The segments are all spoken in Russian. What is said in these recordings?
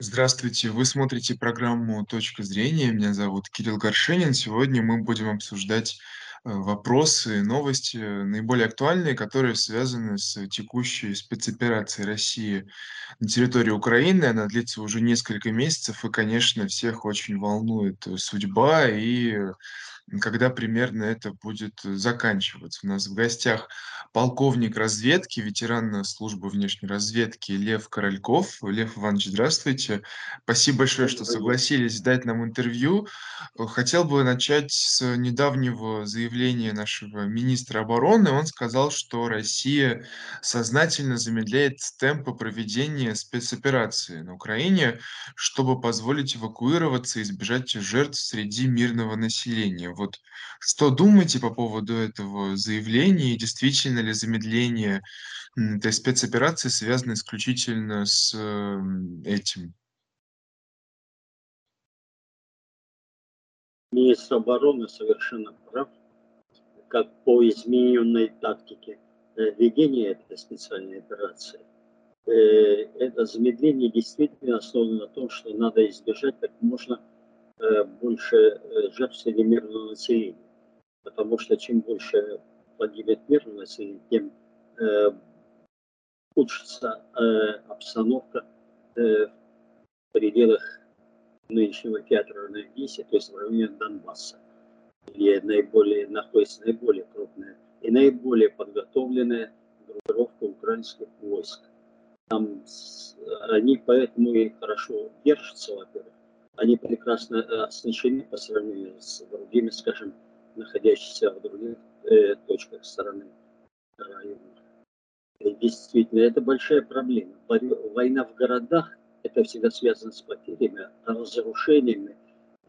Здравствуйте, вы смотрите программу "Точка зрения". Меня зовут Кирилл Горшенин. Сегодня мы будем обсуждать, э, вопросы, новости, наиболее актуальные, которые связаны с текущей спецоперацией России на территории Украины. Она длится уже несколько месяцев, и, конечно, всех очень волнует судьба и когда примерно это будет заканчиваться. У нас в гостях полковник разведки, ветеран службы внешней разведки Лев Корольков. Лев Иванович, здравствуйте. Спасибо большое, что согласились дать нам интервью. Э, хотел бы начать с недавнего заявления нашего министра обороны. Он сказал, что Россия сознательно замедляет темпы проведения спецоперации на Украине, чтобы позволить эвакуироваться и избежать жертв среди мирного населения. Вот что думаете по поводу этого заявления? И действительно ли замедление, этой спецоперации связано исключительно с, м, этим? Министр обороны совершенно прав, как по измененной тактике э, ведения этой специальной операции. Э, это замедление действительно основано на том, что надо избежать как можно больше жертв среди мирного населения. Потому что чем больше погибнет мирного населения, тем ухудшится обстановка в пределах нынешнего театра Одессе, то есть в районе Донбасса, где наиболее, находится наиболее крупная и наиболее подготовленная группировка украинских войск. Там они поэтому и хорошо держатся, во-первых. Они прекрасно э, оснащены по сравнению с другими, скажем, находящимися в других э, точках страны, районах. И действительно, это большая проблема. Война в городах это всегда связано с потерями, разрушениями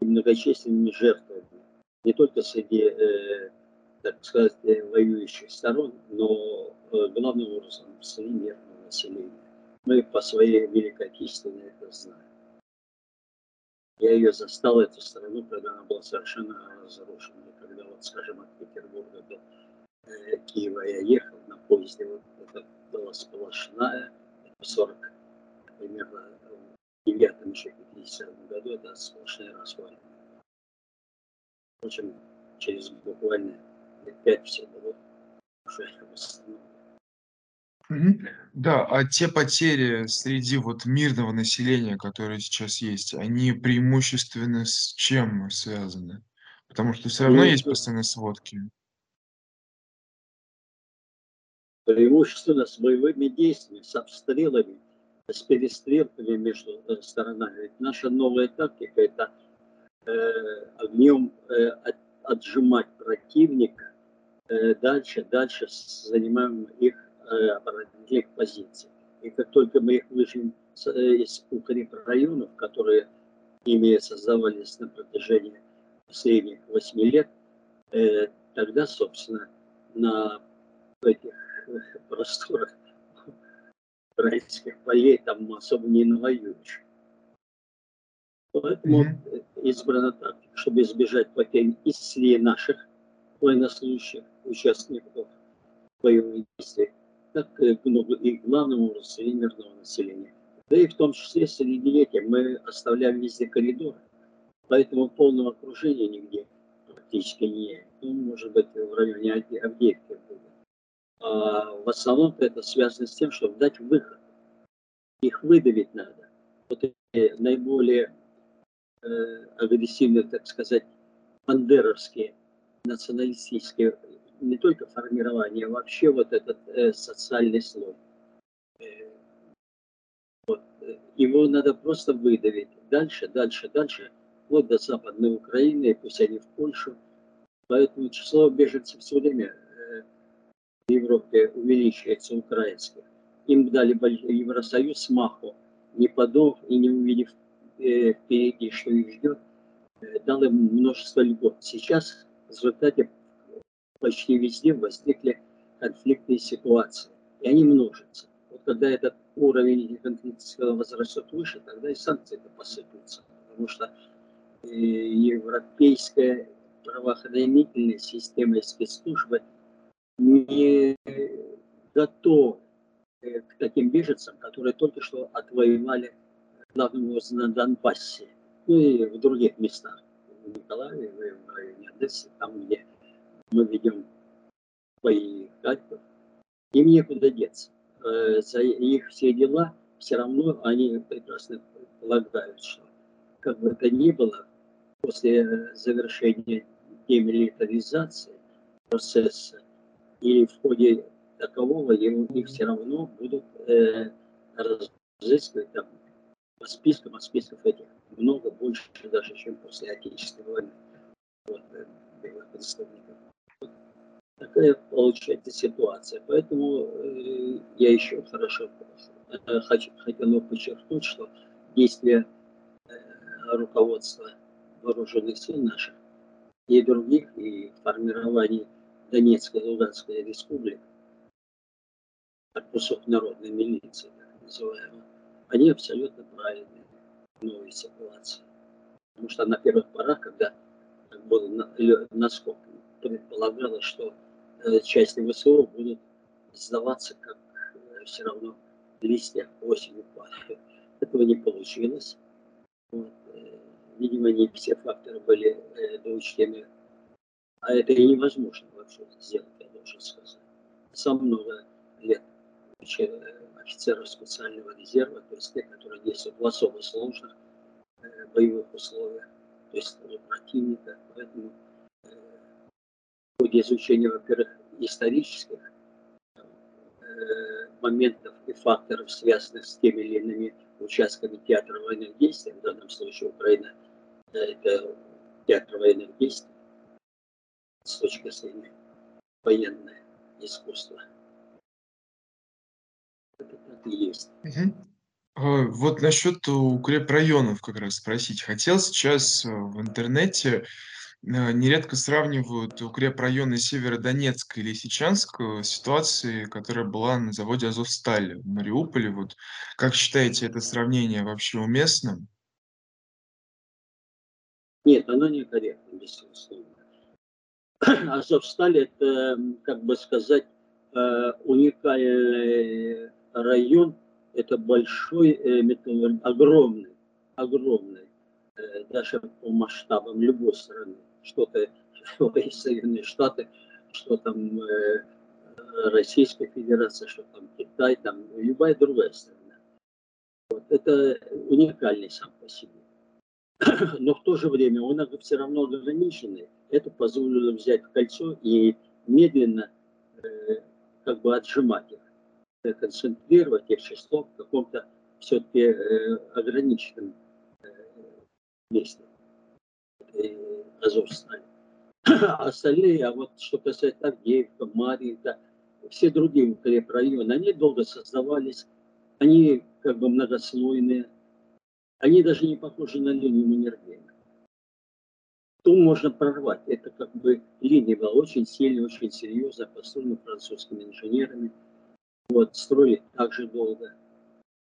и многочисленными жертвами. Не только среди, э, так сказать, э, воюющих сторон, но э, главным образом среди мирного населения. Мы по своей Великой Отечественной это знаем. Я ее застал, эту страну, когда она была совершенно разрушена. И когда, вот, скажем, от Петербурга до э, Киева я ехал на поезде, вот это была сплошная, 40 примерно девятом еще 50 году это сплошные развалины. Впрочем, через буквально лет пять все было уже восстановлено. Да, а те потери среди вот мирного населения, которые сейчас есть, они преимущественно с чем связаны? Потому что все равно Ну, есть это постоянно сводки. преимущественно с боевыми действиями, с обстрелами, с перестрелками между э, сторонами. Ведь наша новая тактика– это э, огнем э, от, отжимать противника э, дальше, дальше занимаем их э, оборонительных позиций. И как только мы их выжмем э, из укрепрайонов, которые ими создавались на протяжении последних восьми лет, э, тогда, собственно, на этих э, просторах украинских полей там особо не навоюешь. Поэтому Мгм. избрана так, чтобы избежать потерь и среди наших военнослужащих, участников боевых действий, так ну, и главным образом среди мирного населения. Да и в том числе среди этих мы оставляем везде коридоры, поэтому полного окружения нигде практически не, ну, может быть, в районе Авдеевки будет. А в основном это связано с тем, чтобы дать выход. Их выдавить надо. Вот эти наиболее э, агрессивные, так сказать, бандеровские, националистические, не только формирование, а вообще вот этот э, социальный слой. Э, вот, его надо просто выдавить. Дальше, дальше, дальше, вот до Западной Украины, пусть они в Польшу. Поэтому число беженцев все время в Европе увеличивается украинских. Им дали Евросоюз маху, не подумав и не увидев э, впереди, что их ждет, э, дал им множество льгот. Сейчас в результате почти везде возникли конфликтные ситуации, и они множатся. Вот когда этот уровень конфликта возрастет выше, тогда и санкции -то посыпятся, потому что э, европейская правоохранительная система и спецслужбы – не готов к таким беженцам, которые только что отвоевали главным образом на Донбассе, ну и в других местах, в Николаеве, в районе Одессы, там, где мы ведем бои Харьков, им некуда деться. Э, за их все дела все равно они прекрасно полагают, что как бы это ни было, после завершения демилитаризации процесса или в ходе такового ему, их все равно будут э, разыскивать там по спискам, а списков этих много больше даже, чем после Отечественной войны. Вот, э. Такая получается ситуация. Поэтому э, я еще хорошо э, хочу, хотел подчеркнуть, что действия э, руководства вооруженных сил наших и других, и формирований Донецкой и Луганской республик, корпусов народной милиции, так называемых, они абсолютно правильные в новой ситуации. Потому что на первых порах, когда было насколько предполагалось, что части ВСУ будут сдаваться, как э, все равно листья осенью падают. Этого не получилось. Вот. Э, видимо, не все факторы были доучтены. А это и невозможно вообще сделать, я должен сказать. Сам много лет офицеров специального резерва, то есть те, которые действуют в особо сложных э, боевых условиях, то есть противника. Поэтому э, ходе изучения, во-первых, исторических э, моментов и факторов, связанных с теми или иными участками театра военных действий, в данном случае Украина э, это театр военных действий с точки зрения военное искусство и есть. Угу. Вот насчет укрепрайонов как раз спросить хотел. Сейчас э, в интернете э, нередко сравнивают укрепрайоны Северодонецка и Лисичанск с ситуацией, которая была на заводе Азовстали в Мариуполе. Вот как считаете, это сравнение вообще уместным? Нет, оно некорректно, безусловно. Азовсталь – это, как бы сказать, э, уникальный район – это большой, э, огромный, огромный, э, даже по масштабам любой страны. Что-то что Соединенные Штаты, что там э, Российская Федерация, что там Китай, там любая другая страна. Вот. Это уникальный сам по себе. Но в то же время он все равно ограниченный. Это позволило взять кольцо и медленно как бы отжимать их концентрировать их число в каком-то все-таки э, ограниченном э, месте. Э, Азовстали. А остальные, а вот что касается Авдеевка, Марьинка, все другие укрепрайоны, они долго создавались, они как бы многослойные, они даже не похожи на линию Маннергейма. То можно прорвать. Это как бы линия была очень сильная, очень серьезная, построена французскими инженерами – вот, строили так же долго,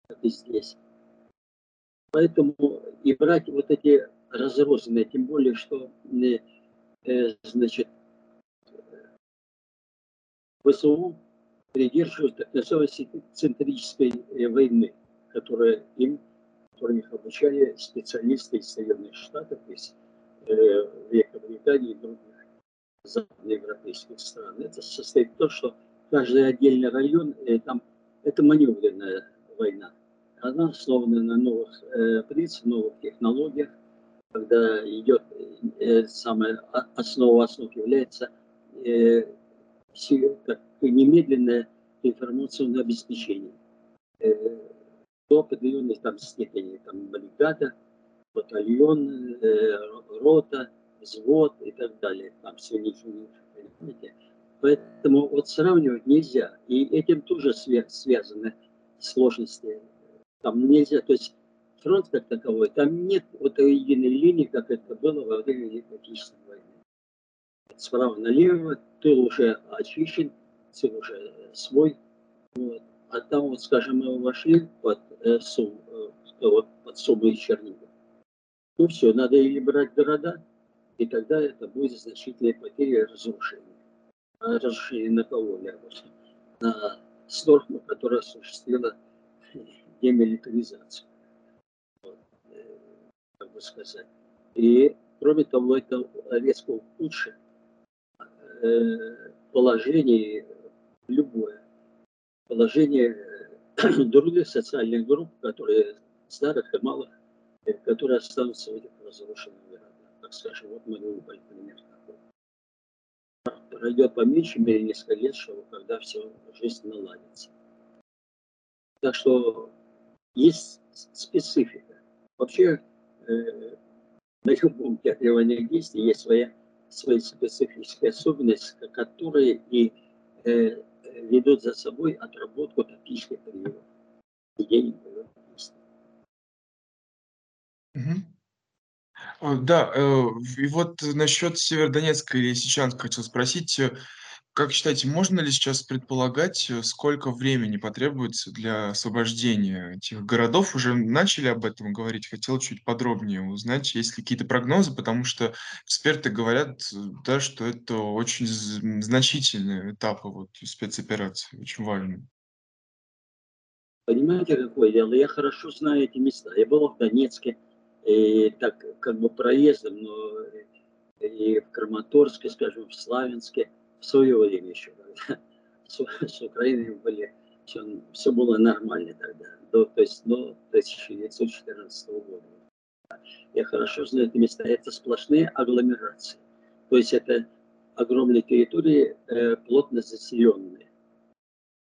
как и здесь. Поэтому и брать вот эти разрозненные, тем более, что, э, значит, ВСУ придерживают так называемой центрической э, войны, которая им, которую их обучали специалисты из Соединенных Штатов, из э, Великобритании и других западноевропейских стран. Это состоит в том, что каждый отдельный район, э, там, это маневренная война. Она основана на новых э, принципах, новых технологиях, когда идет э, самая основа основ является э, как немедленное информационное обеспечение э, до определенной там степени, там бригада, батальон, э, рота, взвод и так далее, там все понимаете. Поэтому вот сравнивать нельзя. И этим тоже связаны сложности. Там нельзя, то есть фронт как таковой, там нет вот единой линии, как это было во время Великой Отечественной войны. Справа налево, ты уже очищен, ты уже свой. Вот. А там вот, скажем, мы вошли под э, Сум, э, под Сумы и Чернигов. Ну все, надо или брать города, и тогда это будет значительные потери и разрушения разрешили на кого лягут? На Сторхму, которая осуществила демилитаризацию. Сказать. И, кроме того, это резко ухудшит э, положение любое, положение э, других социальных групп, которые старых и малых, которые останутся в этих разрушенных городах. Так скажем, вот Мариуполь, пример такой. Пройдет по меньшей мере несколько лет, чтобы когда все, жизнь наладится. Так что есть специфика. Вообще э, на любом театрировании действий есть своя, свои специфические особенности, которые и э, ведут за собой отработку тактических приемов. Угу. Да, э, и вот насчет Северодонецка или Лисичанска хотел спросить, э, как считаете, можно ли сейчас предполагать, э, сколько времени потребуется для освобождения этих городов? Уже начали об этом говорить, хотел чуть подробнее узнать, есть ли какие-то прогнозы, потому что эксперты говорят, э, да, что это очень значительные этапы вот спецоперации, очень важные. Понимаете, какое дело? Я хорошо знаю эти места. Я был в Донецке, и так как бы проездом, но и в Краматорске, скажем, в Славянске – в свое время еще, с, с Украиной были, все, все было нормально тогда, до, то есть до 1914 года. Я хорошо знаю эти места. Это сплошные агломерации. То есть это огромные территории, э, плотно заселенные.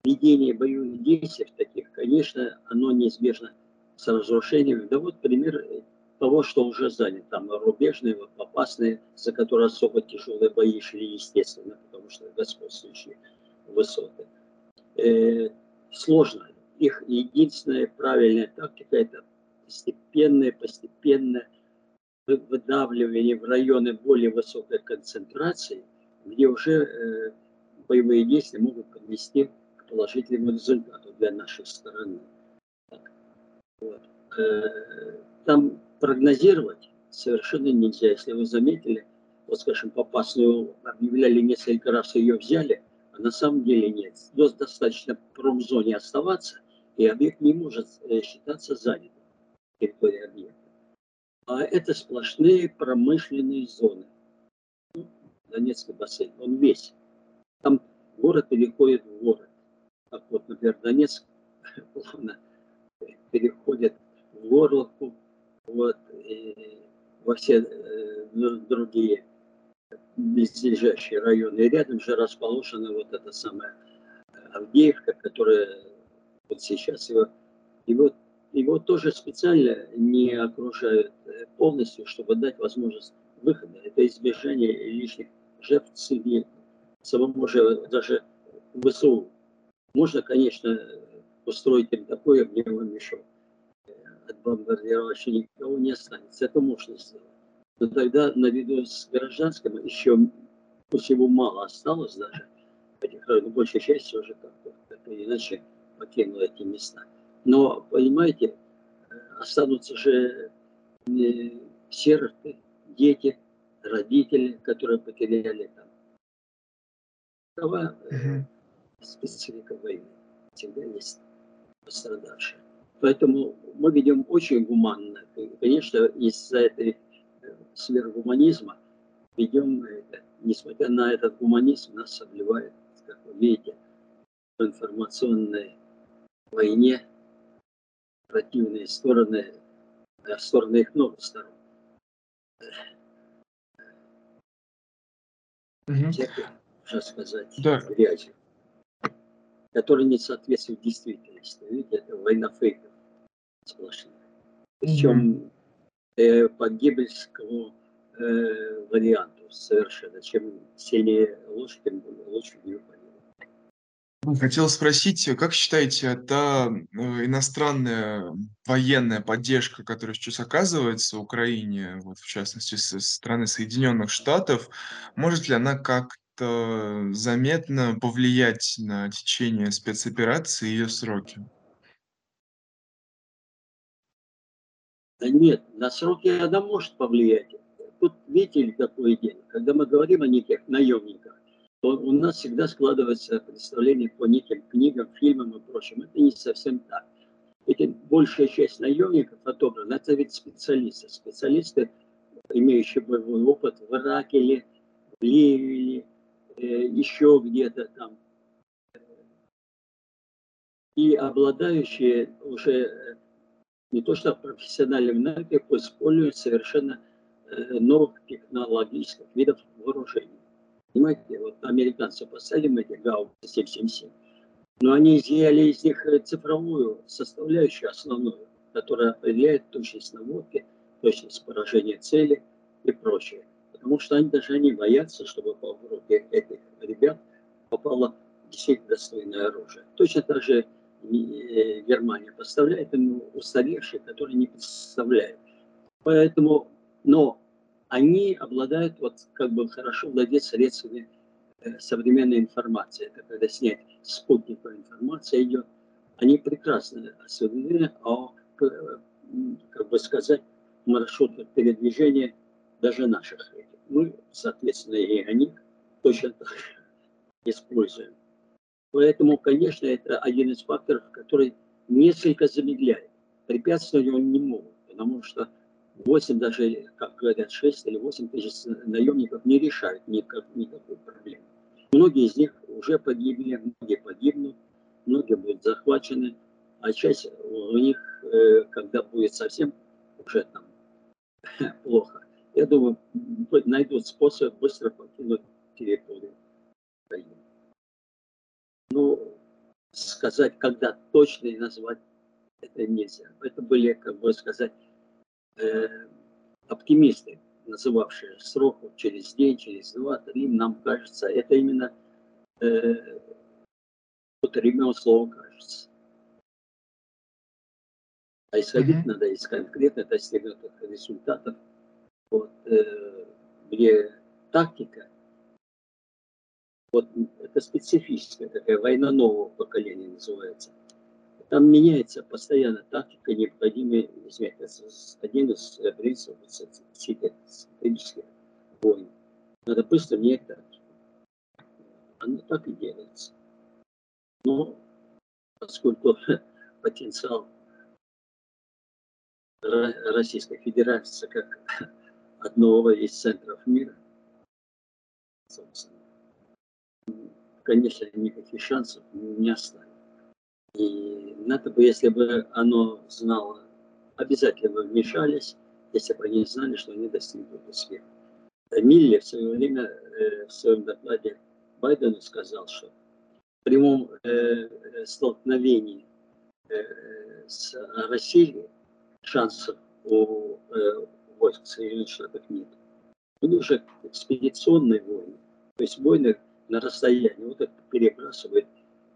Ведение боевых действий таких, конечно, оно неизбежно с разрушением. Да вот пример того, что уже занят. Там рубежные, вот, опасные, за которые особо тяжелые бои шли, естественно, потому что господствующие высоты. Э, сложно. Их единственная правильная тактика – это постепенное, постепенное выдавливание в районы более высокой концентрации, где уже э, боевые действия могут привести к положительному результату для нашей стороны. Так. Вот. Э, там прогнозировать совершенно нельзя. Если вы заметили, вот, скажем, Попасную объявляли несколько раз, ее взяли, а на самом деле нет. Достаточно в промзоне оставаться, и объект не может э, считаться занятым, территория объекта. А это сплошные промышленные зоны. Ну, Донецкий бассейн, он весь. Там город переходит в город. Как вот, например, Донецк плавно переходит в Горловку, вот, и во все э, другие близлежащие районы. И рядом же расположена вот эта самая Авдеевка, которая вот сейчас его, его, его тоже специально не окружают э, полностью, чтобы дать возможность выхода. Это избежание лишних жертв цивильных. Самому же даже ВСУ можно, конечно, устроить им такой огневой мешок, от бомбардировщика никого не останется. Это можно сделать. Но тогда наряду с гражданским еще пусть его мало осталось даже, этих районов, большая часть уже как-то так или иначе покинула эти места. Но, понимаете, останутся же сироты, дети, родители, которые потеряли там. Такова специфика войны. Всегда есть пострадавшие. Поэтому мы ведем очень гуманно. И, конечно, из-за этой э, сверхгуманизма ведем это. Несмотря на этот гуманизм, нас обливает, как вы видите, в информационной войне противные стороны, а стороны их много сторон. Угу. Сказать, да. грязью, которые не соответствуют действительности. Видите, это война фейков сплошных. Причем э, по геббельскому э, варианту совершенно. Чем сильнее ложь, тем лучше ее ну, Хотел спросить, как считаете, та э, иностранная военная поддержка, которая сейчас оказывается Украине, вот в частности со стороны Соединенных Штатов, может ли она как-то заметно повлиять на течение спецоперации и ее сроки? Да нет, на сроки она может повлиять. Тут видите какое дело. Когда мы говорим о неких наемниках, то у нас всегда складывается представление по неким книгам, фильмам и прочим. Это не совсем так. эти, большая часть наемников отобрана, это ведь специалисты. Специалисты, имеющие боевой опыт в Ираке или в Ливии, еще где-то там. И обладающие уже э, не то что профессиональным навыком, используют совершенно э, новых технологических видов вооружений. Понимаете, вот американцы поставили эти гаубицы 777, но они изъяли из них э, цифровую составляющую основную, которая определяет точность наводки, точность поражения цели и прочее. Потому что они даже они боятся, чтобы по руки этих ребят попало действительно достойное оружие. Точно так же э, Германия поставляет ему устаревшие, которые не представляют. Поэтому, но они обладают, вот как бы хорошо владеть средствами э, современной информации. Это когда снять спутниковая информация идет. Они прекрасно осведомлены о, э, как бы сказать, маршрутах передвижения даже наших. Мы, соответственно, и они точно так же используем. Поэтому, конечно, это один из факторов, который несколько замедляет. Препятствовать он не могут, потому что 8, даже, как говорят, 6 или 8 тысяч наемников не решают никак, никакой проблемы. Многие из них уже погибли, многие погибнут, многие будут захвачены, а часть у них, э, когда будет совсем уже там плохо, я думаю, найдут способ быстро покинуть территорию Украины. Ну, сказать, когда точно и назвать это нельзя. Это были, как бы сказать, э, оптимисты, называвшие срок через день, через два, три, нам кажется, это именно э, вот времен слова кажется. А исходить mm-hmm. надо из конкретно достигнутых результатов, вот, э, где тактика, вот это специфическая такая война нового поколения называется – там меняется постоянно тактика, необходимая, один из принципов стратегических войн. Надо быстро менять тактику. Оно так и делается. Но поскольку потенциал Российской Федерации как одного из центров мира, конечно, никаких шансов не оставит. И НАТО бы, если бы оно знало, обязательно бы вмешались, если бы они знали, что они достигнут успеха. Миллер в свое время э, в своем докладе Байдену сказал, что в прямом э, столкновении э, с Россией шансов у войск Соединенных Штатов нет. Уже экспедиционные войны, то есть войны на расстоянии, вот это перебрасывает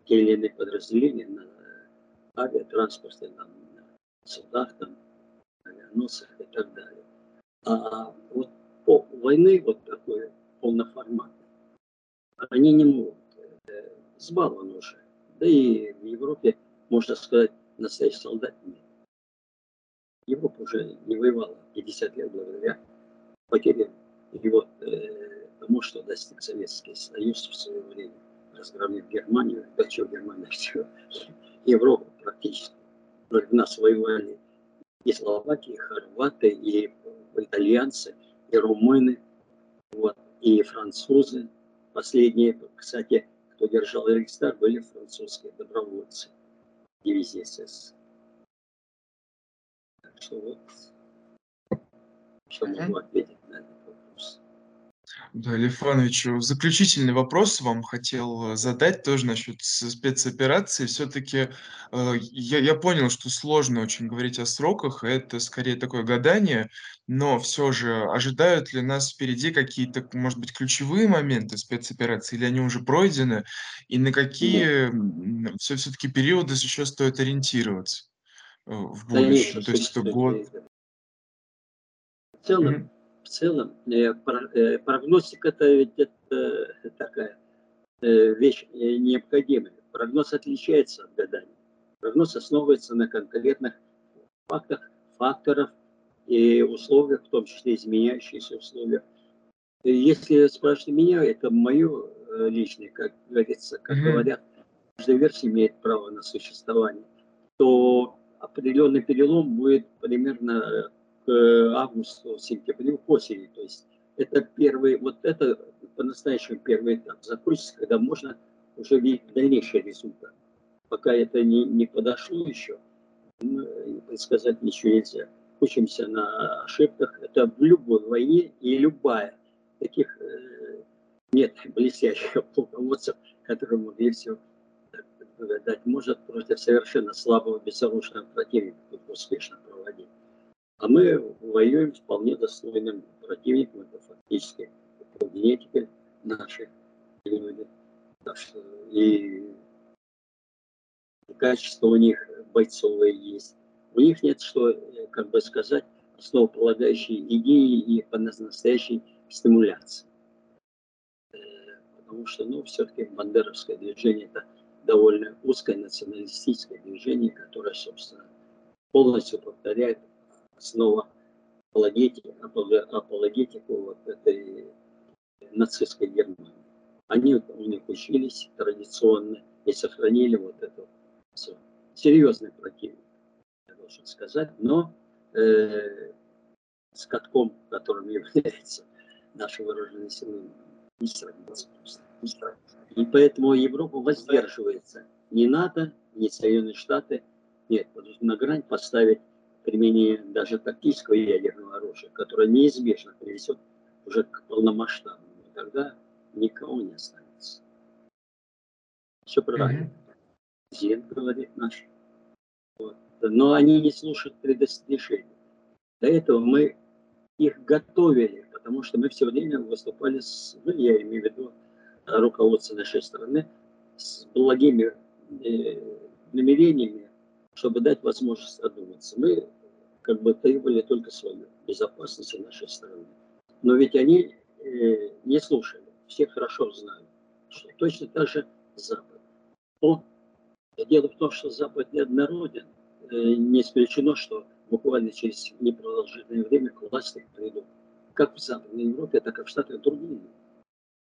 те или иные подразделения на авиатранспорте, на, судах, там, авианосцах и так далее. А вот по, войны вот такой полноформатной, они не могут, сбалованы уже. Да и в Европе, можно сказать, настоящий солдат нет. Европа уже не воевала 50 лет благодаря потерям вот э, тому, что достиг Советский Союз в свое время разгромив Германию, да что Германия, все, Европу практически. Против нас воевали и словаки, и хорваты, и итальянцы, и румыны, вот, и французы. Последние, кстати, кто держал Рейхстаг, были французские добровольцы дивизии СС. Что вот, что могу ответить на это. Да, Лев Иванович, заключительный вопрос вам хотел э, задать тоже насчет спецоперации. Все-таки э, я, я понял, что сложно очень говорить о сроках, это скорее такое гадание, но все же ожидают ли нас впереди какие-то, может быть, ключевые моменты спецоперации, или они уже пройдены, и на какие все, все-таки периоды еще стоит ориентироваться в будущем? То есть это год... В целом, в целом э, э, прогностика это ведь это такая э, вещь необходимая. Прогноз отличается от гадания. Прогноз основывается на конкретных фактах, факторах и условиях, в том числе изменяющихся условиях. Если спрашиваете меня, это мое личное, как говорится, как mm-hmm. говорят, каждая версия имеет право на существование, то определенный перелом будет примерно к августу, сентябрю, к осени. То есть это первый, вот это по-настоящему первый этап закончится, когда можно уже видеть дальнейший результат. Пока это не, не подошло еще, предсказать ничего нельзя. Учимся на ошибках. Это в любой войне и любая. Таких э, нет блестящих полководцев, которые могли все дать. Может против совершенно слабого, безоружного противника успешно проводить. А мы воюем с вполне достойным противником. Это фактически генетики наши люди. И качество у них бойцовые есть. У них нет, что, э, как бы сказать, основополагающей идеи и по-настоящей стимуляции. Э, потому что, ну, все-таки бандеровское движение – это довольно узкое националистическое движение, которое, собственно, полностью повторяет основу апологетики, апологетику вот этой нацистской Германии. Они у них учились традиционно и сохранили вот эту все. Серьезный противник, я должен сказать, но э, с катком, которым является наши вооруженные силы, не сравнится просто. И поэтому Европа воздерживается. Ни НАТО, ни Соединенные Штаты нет, на грань поставить применение даже тактического ядерного оружия, которое неизбежно приведет уже к полномасштабному. И тогда никого не останется. Все правильно. Mm-hmm. Зен говорит наш. Вот. Но они не слушают предостережений. Для этого мы их готовили, потому что мы все время выступали с, ну, я имею в виду руководство нашей страны, с благими э, намерениями, чтобы дать возможность одуматься. Мы как бы требовали только свою безопасность нашей страны. Но ведь они э, не слушали. Все хорошо знают, что точно так же Запад. Он, дело в том, что Запад неоднороден. Э, не исключено, что буквально через непродолжительное время к власти придут. Как в Западной Европе, так и в Штатах другие.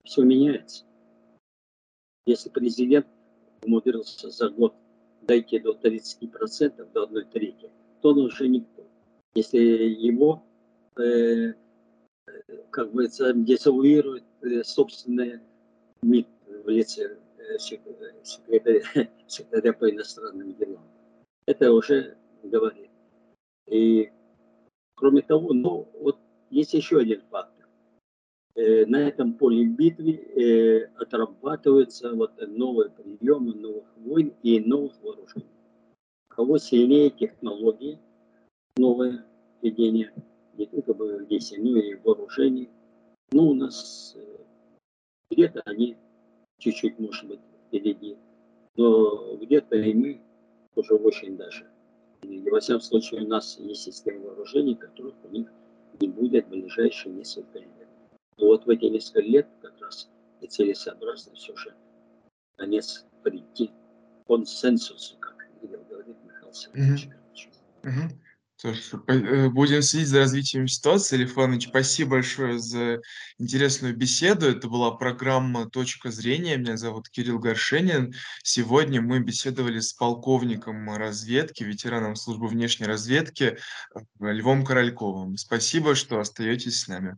Все меняется. Если президент умудрился за год дойти до 30%, до 1 трети, то он уже никто. Если его, э, как бы, дезавуирует э, собственный МИД в лице э, секретаря, секретаря по иностранным делам, это уже говорит. И кроме того, ну, вот есть еще один факт Э, на этом поле битвы э, отрабатываются вот новые приемы новых войн и новых вооружений. Кого сильнее технологии, новое ведение не только боевых действий, но и вооружений. Ну, у нас э, где-то они чуть-чуть, может быть, впереди, но где-то и мы уже очень даже. И, во всяком случае, у нас есть система вооружений, которых у них не будет в ближайшие несколько лет. Но вот в эти несколько лет как раз и целесообразно все же конец прийти консенсусу, как говорит Михаил Сергеевич. Угу. Угу. Будем следить за развитием ситуации. Лев Иванович, спасибо большое за интересную беседу. Это была программа «Точка зрения». Меня зовут Кирилл Горшенин. Сегодня мы беседовали с полковником разведки, ветераном службы внешней разведки э, Львом Корольковым. Спасибо, что остаетесь с нами.